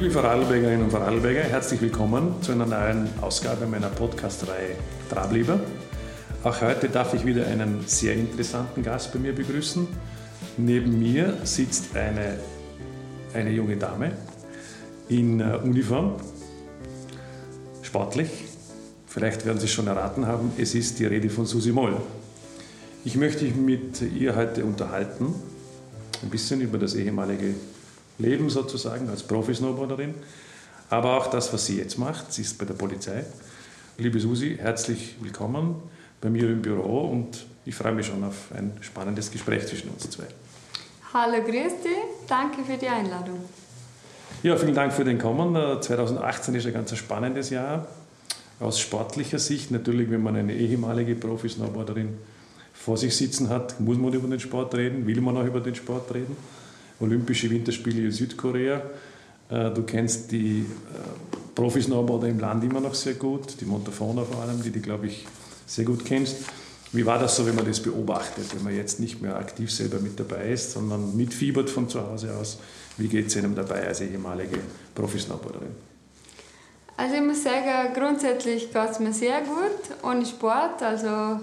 Liebe Vorarlbergerinnen und Vorarlberger, herzlich willkommen zu einer neuen Ausgabe meiner Podcast-Reihe Trablieber. Auch heute darf ich wieder einen sehr interessanten Gast bei mir begrüßen. Neben mir sitzt eine, eine junge Dame in äh, Uniform, sportlich. Vielleicht werden Sie es schon erraten haben, es ist die Rede von Susi Moll. Ich möchte mich mit ihr heute unterhalten, ein bisschen über das ehemalige Leben sozusagen als Profi-Snowboarderin, aber auch das, was sie jetzt macht. Sie ist bei der Polizei. Liebe Susi, herzlich willkommen bei mir im Büro und ich freue mich schon auf ein spannendes Gespräch zwischen uns zwei. Hallo, grüß dich. Danke für die Einladung. Ja, vielen Dank für den Kommen. 2018 ist ein ganz spannendes Jahr. Aus sportlicher Sicht natürlich, wenn man eine ehemalige Profi-Snowboarderin vor sich sitzen hat, muss man über den Sport reden, will man auch über den Sport reden. Olympische Winterspiele in Südkorea. Äh, du kennst die äh, Profi-Snowboarder im Land immer noch sehr gut, die Montafona vor allem, die du, glaube ich, sehr gut kennst. Wie war das so, wenn man das beobachtet, wenn man jetzt nicht mehr aktiv selber mit dabei ist, sondern mitfiebert von zu Hause aus? Wie geht es einem dabei als ehemalige Profi-Snowboarderin? Also ich muss sagen, grundsätzlich geht es mir sehr gut ohne Sport. Also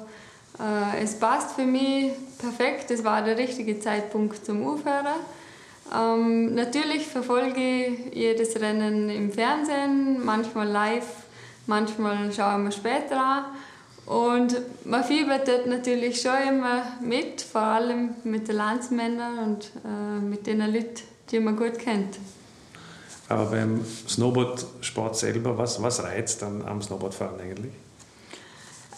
äh, es passt für mich perfekt. Es war der richtige Zeitpunkt zum Aufhören. Ähm, natürlich verfolge ich jedes Rennen im Fernsehen, manchmal live, manchmal schauen wir später an. Und man fiebert dort natürlich schon immer mit, vor allem mit den Landsmännern und äh, mit den Leuten, die man gut kennt. Aber beim Snowboardsport selber, was, was reizt dann am Snowboardfahren eigentlich?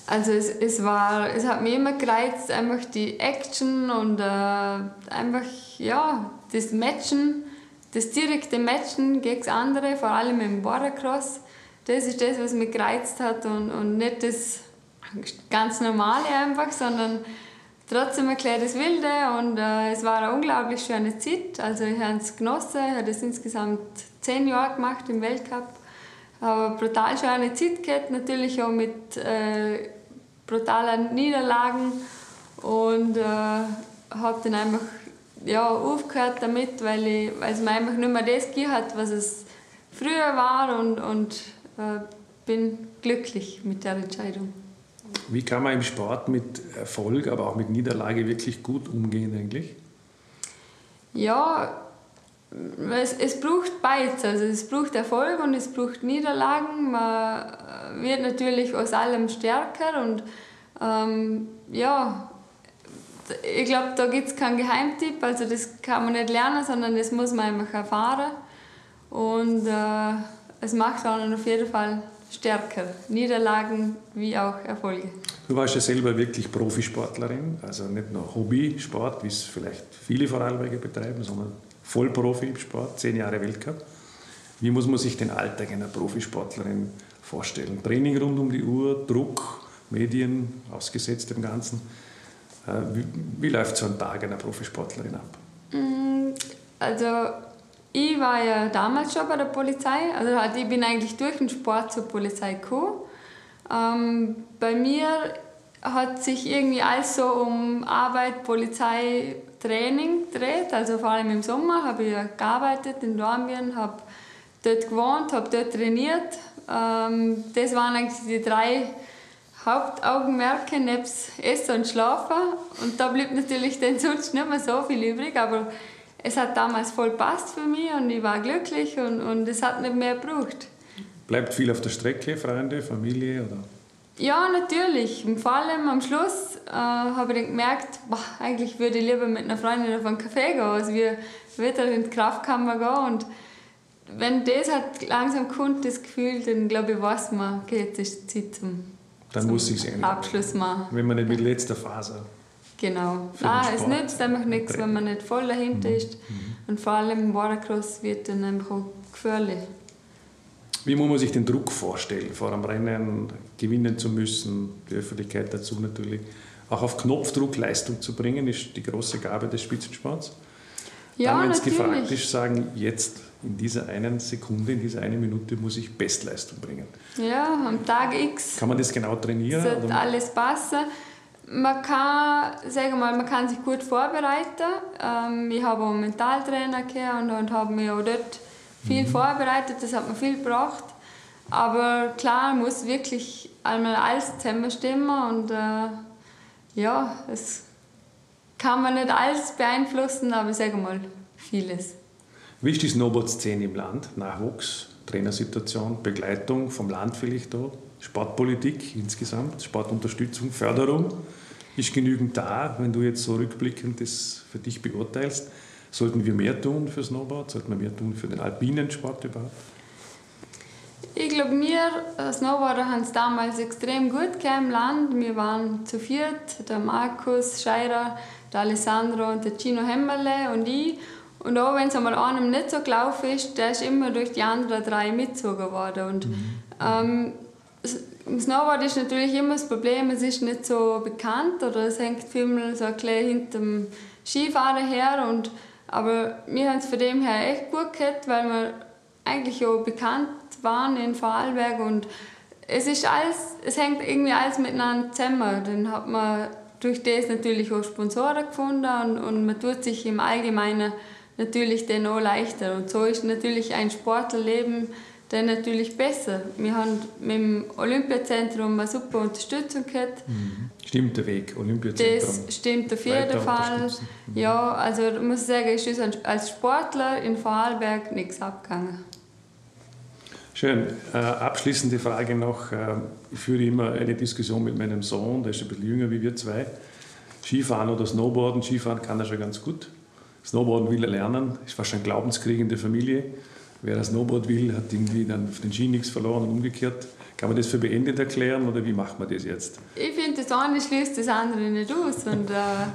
Also es, es, war, es hat mich immer gereizt, einfach die Action und äh, einfach ja, das Matchen, das direkte Matchen gegen das andere, vor allem im Bordercross. Das ist das, was mich gereizt hat und, und nicht das ganz Normale einfach, sondern trotzdem ein kleines Wilde und äh, es war eine unglaublich schöne Zeit. Also ich habe es genossen, ich habe das insgesamt zehn Jahre gemacht im Weltcup. Aber brutal schöne Zeit gehabt, natürlich auch mit äh, brutalen Niederlagen und äh, habe dann einfach ja, aufgehört damit, weil, ich, weil es mir einfach nicht mehr das gegeben hat, was es früher war und, und äh, bin glücklich mit der Entscheidung. Wie kann man im Sport mit Erfolg, aber auch mit Niederlage wirklich gut umgehen eigentlich? Ja, es, es braucht beides. Also es braucht Erfolg und es braucht Niederlagen. Man wird natürlich aus allem stärker und ähm, ja, ich glaube, da gibt es keinen Geheimtipp. Also das kann man nicht lernen, sondern das muss man einfach erfahren. Und äh, es macht dann auf jeden Fall stärker. Niederlagen wie auch Erfolge. Du warst ja selber wirklich Profisportlerin, also nicht nur Hobbysport, wie es vielleicht viele Vorarlberger betreiben, sondern Vollprofi im Sport, zehn Jahre Weltcup. Wie muss man sich den Alltag einer Profisportlerin vorstellen? Training rund um die Uhr, Druck, Medien, ausgesetzt dem Ganzen. Äh, wie, wie läuft so ein Tag einer Profisportlerin ab? Mm, also ich war ja damals schon bei der Polizei. Also halt, ich bin eigentlich durch den Sport zur Polizei gekommen. Ähm, bei mir hat sich irgendwie alles so um Arbeit, Polizei, Training gedreht. Also vor allem im Sommer habe ich gearbeitet in Dornbirn, habe dort gewohnt, habe dort trainiert. Ähm, das waren eigentlich die drei Hauptaugenmerke nebst Essen und Schlafen. Und da blieb natürlich dann sonst nicht mehr so viel übrig, aber es hat damals voll passt für mich und ich war glücklich und, und es hat nicht mehr gebraucht. Bleibt viel auf der Strecke, Freunde, Familie oder? Ja, natürlich. Vor allem am Schluss äh, habe ich gemerkt, boah, eigentlich würde ich lieber mit einer Freundin auf einen Kaffee gehen, als wir wieder in die Kraftkammer gehen. Und wenn das hat langsam kommt, das Gefühl, dann glaube ich, weiß man, okay, jetzt ist Zeit zum, dann zum muss ich Abschluss machen. Wenn man nicht mit letzter Phase Genau. Nein, es nützt einfach nichts, wenn man nicht voll dahinter mhm. ist. Mhm. Und vor allem im Watercross wird dann einfach auch gefährlich. Wie muss man sich den Druck vorstellen, vor einem Rennen gewinnen zu müssen, die Öffentlichkeit dazu natürlich. Auch auf Knopfdruck Leistung zu bringen, ist die große Gabe des Spitzensports. Ja, Dann, wenn es gefragt ist, sagen, jetzt in dieser einen Sekunde, in dieser einen Minute muss ich Bestleistung bringen. Ja, am Tag X. Kann man das genau trainieren? Sollte alles passen. Man kann, sagen mal, man kann sich gut vorbereiten. Ähm, ich habe auch einen Mentaltrainer und, und habe mich auch dort viel mhm. vorbereitet, das hat mir viel gebracht. Aber klar, muss wirklich einmal alles zusammenstimmen und äh, ja, es kann man nicht alles beeinflussen, aber sage mal vieles. Wie ist die Snowboard-Szene im Land? Nachwuchs, Trainersituation, Begleitung vom Land vielleicht da? Sportpolitik insgesamt, Sportunterstützung, Förderung? Ist genügend da, wenn du jetzt so rückblickend das für dich beurteilst? Sollten wir mehr tun für Snowboard? Sollten wir mehr tun für den alpinen Sport überhaupt? Ich glaube, wir äh, Snowboarder haben es damals extrem gut im Land. Wir waren zu viert, der Markus Scheirer, der Alessandro und der Gino Hemmerle und ich. Und auch wenn es einmal einem nicht so gelaufen ist, der ist immer durch die anderen drei mitgezogen worden. Und mhm. ähm, Snowboard ist natürlich immer das Problem, es ist nicht so bekannt oder es hängt viel so ein bisschen hinter dem Skifahren her. Und, aber wir haben es von dem her echt gut gehabt, weil wir eigentlich auch bekannt waren in Vorarlberg und es ist alles, es hängt irgendwie alles miteinander zusammen. Dann hat man durch das natürlich auch Sponsoren gefunden und, und man tut sich im Allgemeinen natürlich dann auch leichter. Und so ist natürlich ein Sportlerleben dann natürlich besser. Wir haben mit dem Olympiazentrum eine super Unterstützung gehabt. Mhm. Stimmt der Weg, Olympiazentrum? Das stimmt auf jeden Fall. Mhm. Ja, also ich muss sagen, ist uns als Sportler in Vorarlberg nichts abgegangen. Schön. Äh, abschließende Frage noch. Äh, ich führe immer eine Diskussion mit meinem Sohn, der ist ein bisschen jünger wie wir zwei. Skifahren oder Snowboarden. Skifahren kann er schon ganz gut. Snowboarden will er lernen. Ist fast ein Glaubenskrieg in der Familie. Wer das Snowboard will, hat irgendwie dann auf den Ski nichts verloren und umgekehrt. Kann man das für beendet erklären oder wie macht man das jetzt? Ich finde, das eine schließt das andere nicht aus. Und, äh,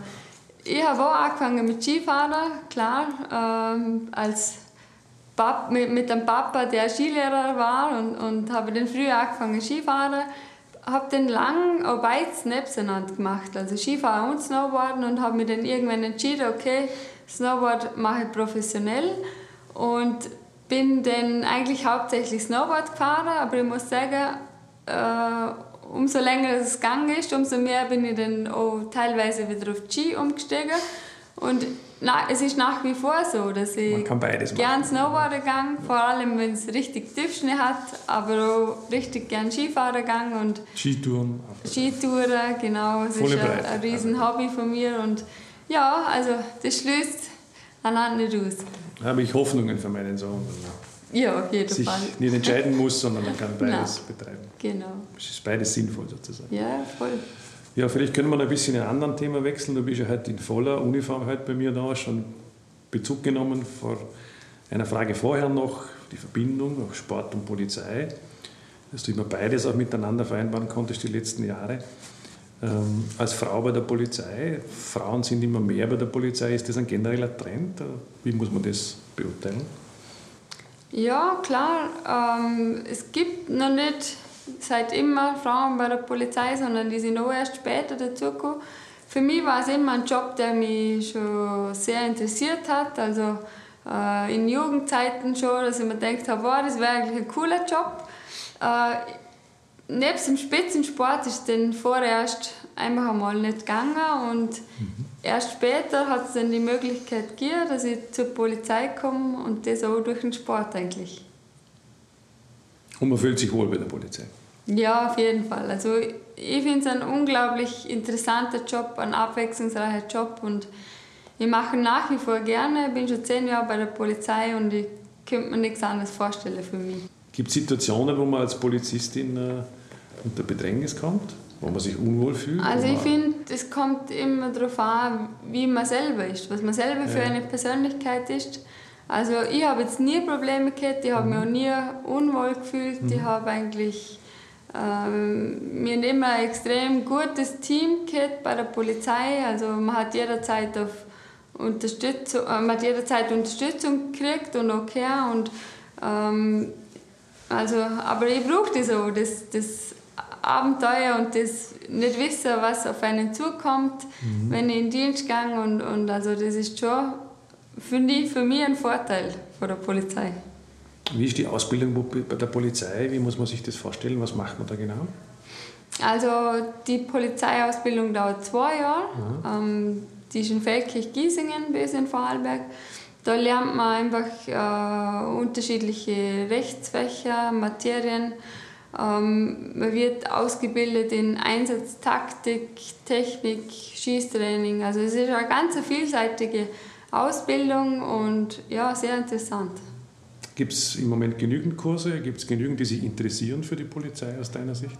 ich habe auch angefangen mit Skifahren, klar, ähm, als Pap mit, mit dem Papa, der Skilehrer war und, und habe dann früh angefangen Skifahren. Habe dann lang auch beides nebeneinander gemacht, also Skifahren und Snowboarden und habe mir dann irgendwann entschieden, okay, Snowboard mache ich professionell und bin dann eigentlich hauptsächlich Snowboard gefahren, aber ich muss sagen, äh, umso länger es gegangen ist, umso mehr bin ich dann auch teilweise wieder auf Ski umgestiegen und na, es ist nach wie vor so, dass ich gerne Snowboarden gehe, vor allem wenn es richtig Tiefschnee hat, aber auch richtig gerne Skifahren gehe und Skitouren. Skitouren, genau, das Volle ist ein, ein riesen Hobby von mir und ja, also das schließt einander nicht aus. Da habe ich Hoffnungen für meinen Sohn. Ja, auf jeden sich Fall. nicht entscheiden muss, sondern man kann beides Nein. betreiben. Genau. Es ist beides sinnvoll sozusagen. Ja, voll. Ja, vielleicht können wir noch ein bisschen in ein anderes Thema wechseln. Du bist ja heute in voller Uniform heute bei mir da, schon Bezug genommen vor einer Frage vorher noch, die Verbindung auch Sport und Polizei, dass du immer beides auch miteinander vereinbaren konntest die letzten Jahre. Ähm, als Frau bei der Polizei, Frauen sind immer mehr bei der Polizei, ist das ein genereller Trend? Wie muss man das beurteilen? Ja, klar. Ähm, es gibt noch nicht seit immer Frauen bei der Polizei, sondern die sind auch erst später dazugekommen. Für mich war es immer ein Job, der mich schon sehr interessiert hat. Also äh, in Jugendzeiten schon, dass ich mir gedacht habe, wow, das wäre eigentlich ein cooler Job. Äh, nebst dem Spitzensport ist dann vorerst einfach einmal nicht gegangen und mhm. erst später hat es dann die Möglichkeit gegeben, dass ich zur Polizei komme und das auch durch den Sport eigentlich. Und man fühlt sich wohl bei der Polizei. Ja, auf jeden Fall. Also ich finde es ein unglaublich interessanter Job, ein abwechslungsreicher Job und ich mache ihn nach wie vor gerne. Ich bin schon zehn Jahre bei der Polizei und ich könnte mir nichts anderes vorstellen für mich. Gibt es Situationen, wo man als Polizistin äh, unter Bedrängnis kommt, wo man sich unwohl fühlt? Also ich finde, es kommt immer darauf an, wie man selber ist, was man selber für eine Persönlichkeit ist. Also ich habe jetzt nie Probleme gehabt, ich habe mhm. mich auch nie unwohl gefühlt, mhm. ich habe eigentlich ähm, wir immer ein extrem gutes Team gehabt bei der Polizei, also man hat jederzeit auf Unterstützung, äh, man hat jederzeit Unterstützung gekriegt und okay und ähm, also, aber ich brauche das auch, das, das Abenteuer und das nicht wissen, was auf einen zukommt, mhm. wenn ich in den Dienst gehe und, und also das ist schon finde ich, für mich ein Vorteil von der Polizei. Wie ist die Ausbildung bei der Polizei? Wie muss man sich das vorstellen? Was macht man da genau? Also die Polizeiausbildung dauert zwei Jahre. Mhm. Ähm, die ist in Feldkirch-Giesingen bis in Vorarlberg. Da lernt man einfach äh, unterschiedliche Rechtsfächer, Materien. Ähm, man wird ausgebildet in Einsatz, Taktik, Technik, Schießtraining. Also es ist eine ganz vielseitige Ausbildung und ja, sehr interessant. Gibt es im Moment genügend Kurse? Gibt es genügend, die sich interessieren für die Polizei aus deiner Sicht?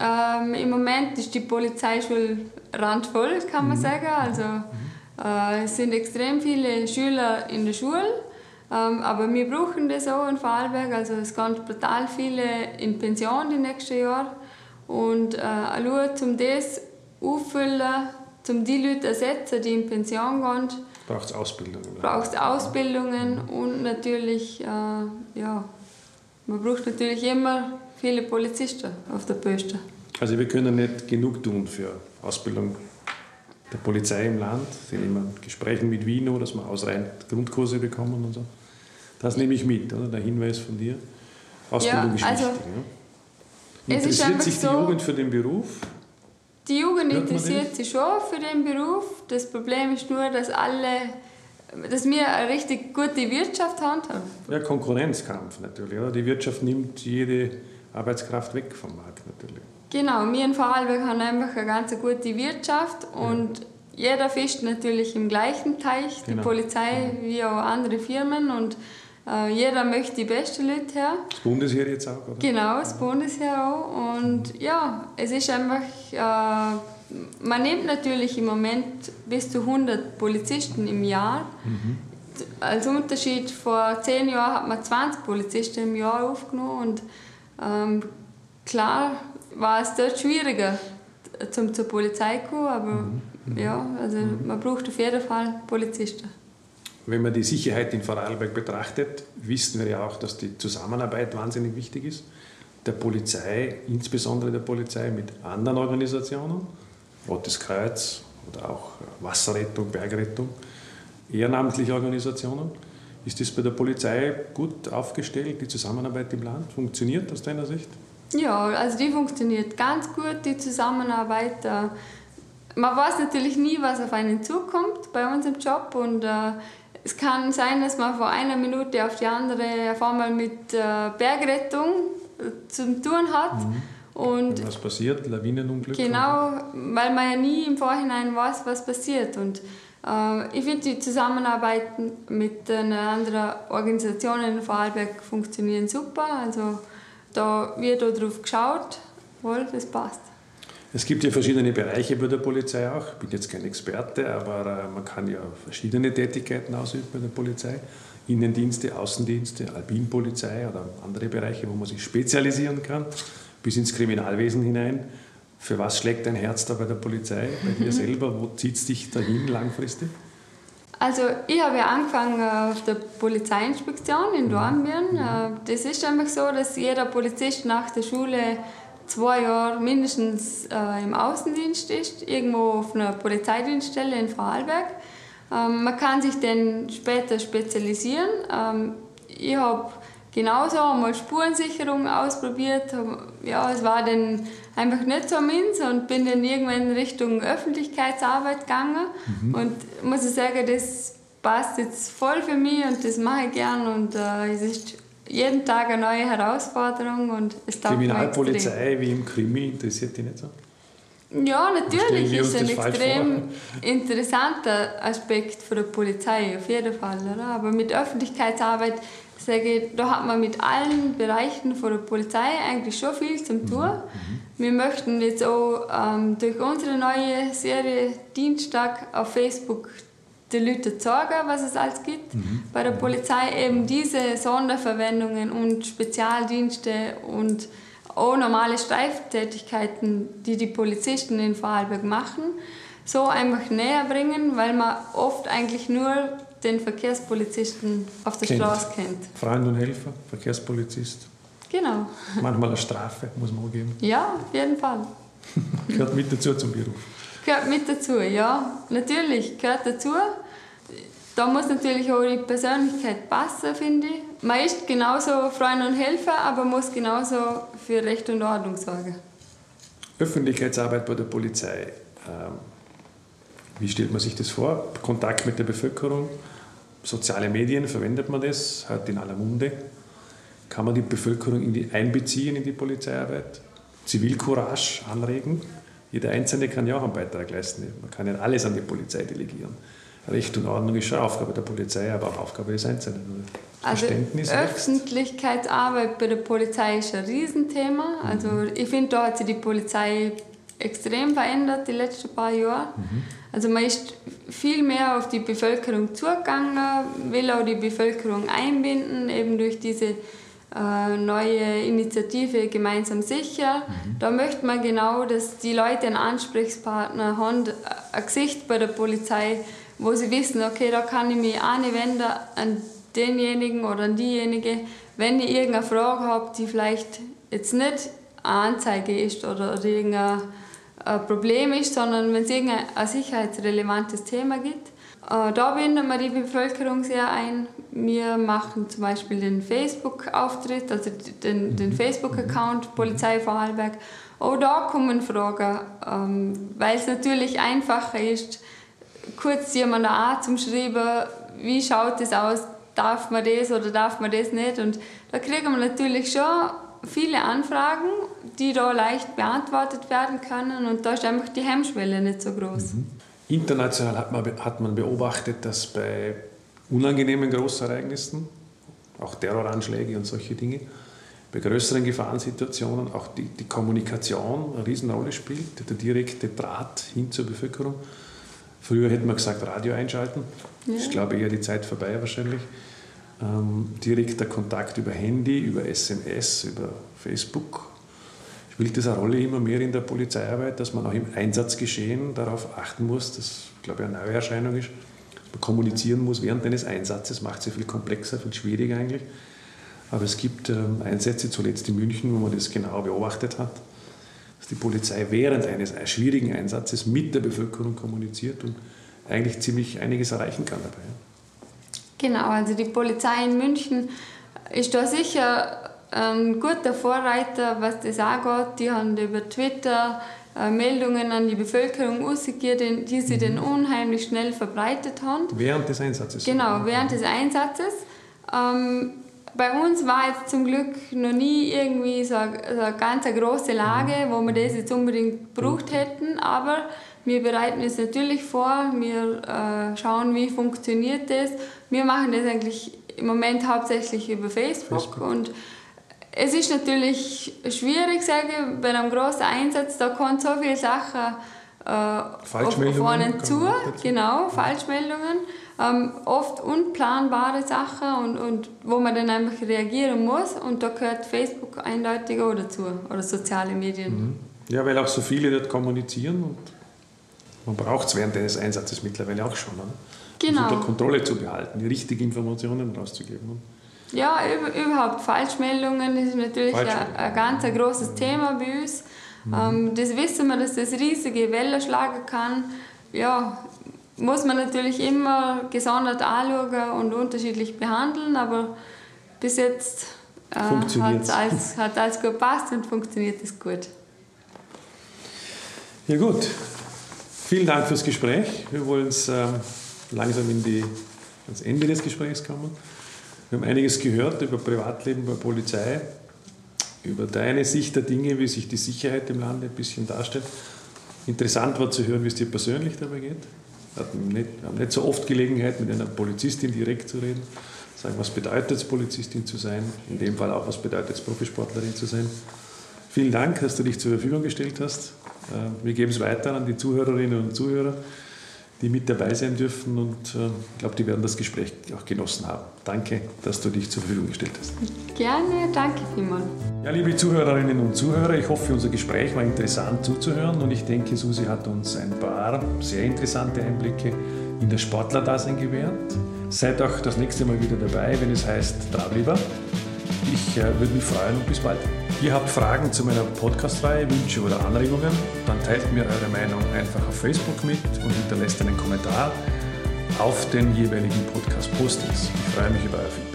Ähm, Im Moment ist die Polizeischule randvoll, kann man mhm. sagen. Also, äh, es sind extrem viele Schüler in der Schule, ähm, aber wir brauchen das auch in Vorarlberg. Also es gehen brutal viele in Pension die nächsten Jahre. Und äh, nur um das auffüllen, um die Leute ersetzen, die in Pension gehen, braucht es Ausbildungen. Braucht es Ausbildungen und natürlich, äh, ja, man braucht natürlich immer viele Polizisten auf der Poste. Also wir können nicht genug tun für Ausbildung der Polizei im Land. Sind immer Gesprächen mit Wien, dass wir ausreichend Grundkurse bekommen und so. Das nehme ich mit, oder? Der Hinweis von dir. Ausbildung ja, ist also wichtig. Ja. Interessiert sich die so, Jugend für den Beruf? Die Jugend interessiert sich schon für den Beruf. Das Problem ist nur, dass alle, dass wir eine richtig gute Wirtschaft haben. Ja, Konkurrenzkampf natürlich. Oder? Die Wirtschaft nimmt jede Arbeitskraft weg vom Markt natürlich. Genau, wir in Vorarlberg haben einfach eine ganz gute Wirtschaft und ja. jeder fischt natürlich im gleichen Teich, die genau. Polizei ja. wie auch andere Firmen und äh, jeder möchte die besten Leute her. Das Bundesheer jetzt auch, oder? Genau, das Bundesheer auch und ja, es ist einfach, äh, man nimmt natürlich im Moment bis zu 100 Polizisten im Jahr. Mhm. Als Unterschied vor zehn Jahren hat man 20 Polizisten im Jahr aufgenommen und ähm, klar war es dort schwieriger, zum zur Polizei zu kommen, aber mhm. ja, also mhm. man braucht auf jeden Fall Polizisten. Wenn man die Sicherheit in Vorarlberg betrachtet, wissen wir ja auch, dass die Zusammenarbeit wahnsinnig wichtig ist. Der Polizei, insbesondere der Polizei mit anderen Organisationen, Rotes Kreuz oder auch Wasserrettung, Bergrettung, ehrenamtliche Organisationen. Ist das bei der Polizei gut aufgestellt, die Zusammenarbeit im Land? Funktioniert aus deiner Sicht? Ja, also die funktioniert ganz gut, die Zusammenarbeit. Äh, man weiß natürlich nie, was auf einen zukommt bei uns im Job und äh, es kann sein, dass man von einer Minute auf die andere auf einmal mit äh, Bergrettung zu tun hat. Mhm. Und was passiert? Lawinenunglück? Genau, weil man ja nie im Vorhinein weiß, was passiert. Und ich finde, die Zusammenarbeit mit den anderen Organisationen in Vorarlberg funktionieren super. Also da wird auch darauf geschaut, wohl, das passt. Es gibt ja verschiedene Bereiche bei der Polizei auch. Ich bin jetzt kein Experte, aber äh, man kann ja verschiedene Tätigkeiten ausüben bei der Polizei. Innendienste, Außendienste, Albinpolizei oder andere Bereiche, wo man sich spezialisieren kann, bis ins Kriminalwesen hinein. Für was schlägt dein Herz da bei der Polizei, bei dir selber? Wo zieht es dich dahin langfristig? Also ich habe ja angefangen auf der Polizeiinspektion in Dornbirn. Mhm. Äh, das ist einfach so, dass jeder Polizist nach der Schule zwei Jahre mindestens äh, im Außendienst ist, irgendwo auf einer Polizeidienststelle in Vorarlberg. Ähm, man kann sich dann später spezialisieren. Ähm, ich habe genauso einmal Spurensicherung ausprobiert. Ja, es war dann einfach nicht so meins und bin dann irgendwann in Richtung Öffentlichkeitsarbeit gegangen. Mhm. Und muss ich sagen, das passt jetzt voll für mich und das mache ich gern und äh, es ist jeden Tag eine neue Herausforderung und es Kriminalpolizei wie im Krimi interessiert dich nicht so? Ja, natürlich ist ein extrem interessanter Aspekt für die Polizei, auf jeden Fall. Oder? Aber mit Öffentlichkeitsarbeit, sage da hat man mit allen Bereichen von der Polizei eigentlich schon viel zum tun. Mhm. mhm. Wir möchten jetzt auch ähm, durch unsere neue Serie Dienstag auf Facebook den Leuten zeigen, was es alles gibt. Mhm. Bei der Polizei eben diese Sonderverwendungen und Spezialdienste und auch normale Streiftätigkeiten, die die Polizisten in Vorarlberg machen, so einfach näher bringen, weil man oft eigentlich nur den Verkehrspolizisten auf der kennt. Straße kennt. Freund und Helfer, Verkehrspolizist. Genau. Manchmal eine Strafe, muss man auch geben. Ja, auf jeden Fall. Gehört mit dazu zum Beruf. Gehört mit dazu, ja. Natürlich, gehört dazu. Da muss natürlich auch die Persönlichkeit passen, finde ich. Man ist genauso Freund und Helfer, aber muss genauso für Recht und Ordnung sorgen. Öffentlichkeitsarbeit bei der Polizei. Ähm, wie stellt man sich das vor? Kontakt mit der Bevölkerung? soziale Medien verwendet man das, heute in aller Munde. Kann man die Bevölkerung in die einbeziehen in die Polizeiarbeit? Zivilcourage anregen? Jeder Einzelne kann ja auch einen Beitrag leisten. Man kann nicht alles an die Polizei delegieren. Recht und Ordnung ist schon Aufgabe der Polizei, aber auch Aufgabe des Einzelnen. Also Öffentlichkeitsarbeit bei der Polizei ist ein Riesenthema. Also ich finde, da hat sich die Polizei extrem verändert die letzten paar Jahre. Mhm. Also man ist viel mehr auf die Bevölkerung zugegangen, will auch die Bevölkerung einbinden, eben durch diese äh, neue Initiative Gemeinsam sicher. Mhm. Da möchte man genau, dass die Leute einen Ansprechpartner haben, ein Gesicht bei der Polizei, wo sie wissen, okay, da kann ich mich anwenden an denjenigen oder an diejenige, wenn ich irgendeine Frage habe, die vielleicht jetzt nicht eine Anzeige ist oder, oder irgendein Problem ist, sondern wenn es irgendein sicherheitsrelevantes Thema gibt. Äh, da binden wir die Bevölkerung sehr ein. Wir machen zum Beispiel den Facebook-Auftritt, also den, den mhm. Facebook-Account Polizei Vorarlberg. Auch da kommen Fragen, ähm, weil es natürlich einfacher ist, kurz jemand an zum Schreiben, wie schaut es aus, darf man das oder darf man das nicht. Und da kriegen wir natürlich schon viele Anfragen, die da leicht beantwortet werden können und da ist einfach die Hemmschwelle nicht so groß. Mhm. International hat man, hat man beobachtet, dass bei unangenehmen Großereignissen, auch Terroranschläge und solche Dinge, bei größeren Gefahrensituationen auch die, die Kommunikation eine Riesenrolle spielt, der direkte Draht hin zur Bevölkerung. Früher hätte man gesagt, Radio einschalten. Ja. Ich glaube eher die Zeit vorbei wahrscheinlich ähm, direkter Kontakt über Handy, über SMS, über Facebook. Spielt eine Rolle immer mehr in der Polizeiarbeit, dass man auch im Einsatzgeschehen darauf achten muss, das glaube ich eine neue Erscheinung ist, dass man kommunizieren muss während eines Einsatzes, macht es viel komplexer, viel schwieriger eigentlich. Aber es gibt ähm, Einsätze, zuletzt in München, wo man das genau beobachtet hat, dass die Polizei während eines schwierigen Einsatzes mit der Bevölkerung kommuniziert und eigentlich ziemlich einiges erreichen kann dabei. Genau, also die Polizei in München ist da sicher ein guter Vorreiter, was das angeht. Die haben über Twitter äh, Meldungen an die Bevölkerung rausgegeben, die sie mhm. dann unheimlich schnell verbreitet haben. Während des Einsatzes? Genau, während des Einsatzes. Ähm, bei uns war jetzt zum Glück noch nie irgendwie so eine, so eine ganz große Lage, mhm. wo wir das jetzt unbedingt gebraucht hätten, aber wir bereiten es natürlich vor, wir äh, schauen, wie funktioniert das. Wir machen das eigentlich im Moment hauptsächlich über Facebook, Facebook. und es ist natürlich schwierig, sage ich, bei einem großen Einsatz, da kommen so viele Sachen äh, vorne zu, genau, Falschmeldungen, ähm, oft unplanbare Sachen und, und wo man dann einfach reagieren muss und da gehört Facebook eindeutig auch dazu oder soziale Medien. Mhm. Ja, weil auch so viele dort kommunizieren und man braucht es während eines Einsatzes mittlerweile auch schon, ne? Genau. unter Kontrolle zu behalten, die richtigen Informationen rauszugeben. Ja, überhaupt Falschmeldungen ist natürlich ein, ein ganz ein großes Thema bei uns. Mhm. Ähm, das wissen wir, dass das riesige Wellen schlagen kann. Ja, muss man natürlich immer gesondert anschauen und unterschiedlich behandeln, aber bis jetzt äh, hat alles, hat alles gut gepasst und funktioniert es gut. Ja gut, Vielen Dank fürs Gespräch. Wir wollen uns ähm, langsam in die, ans Ende des Gesprächs kommen. Wir haben einiges gehört über Privatleben bei Polizei, über deine Sicht der Dinge, wie sich die Sicherheit im Lande ein bisschen darstellt. Interessant war zu hören, wie es dir persönlich dabei geht. Wir haben nicht, haben nicht so oft Gelegenheit, mit einer Polizistin direkt zu reden. Sagen, was bedeutet es, Polizistin zu sein? In dem Fall auch, was bedeutet es, Profisportlerin zu sein? Vielen Dank, dass du dich zur Verfügung gestellt hast. Äh, wir geben es weiter an die Zuhörerinnen und Zuhörer, die mit dabei sein dürfen und äh, ich glaube, die werden das Gespräch auch genossen haben. Danke, dass du dich zur Verfügung gestellt hast. Gerne, danke vielmals. Ja, liebe Zuhörerinnen und Zuhörer, ich hoffe, unser Gespräch war interessant zuzuhören und ich denke, Susi hat uns ein paar sehr interessante Einblicke in das Sportlerdasein gewährt. Seid auch das nächste Mal wieder dabei, wenn es heißt Drablieber. Ich äh, würde mich freuen und bis bald. Ihr habt Fragen zu meiner Podcast-Reihe, Wünsche oder Anregungen, dann teilt mir eure Meinung einfach auf Facebook mit und hinterlässt einen Kommentar auf den jeweiligen Podcast-Postings. Ich freue mich über euer Feedback.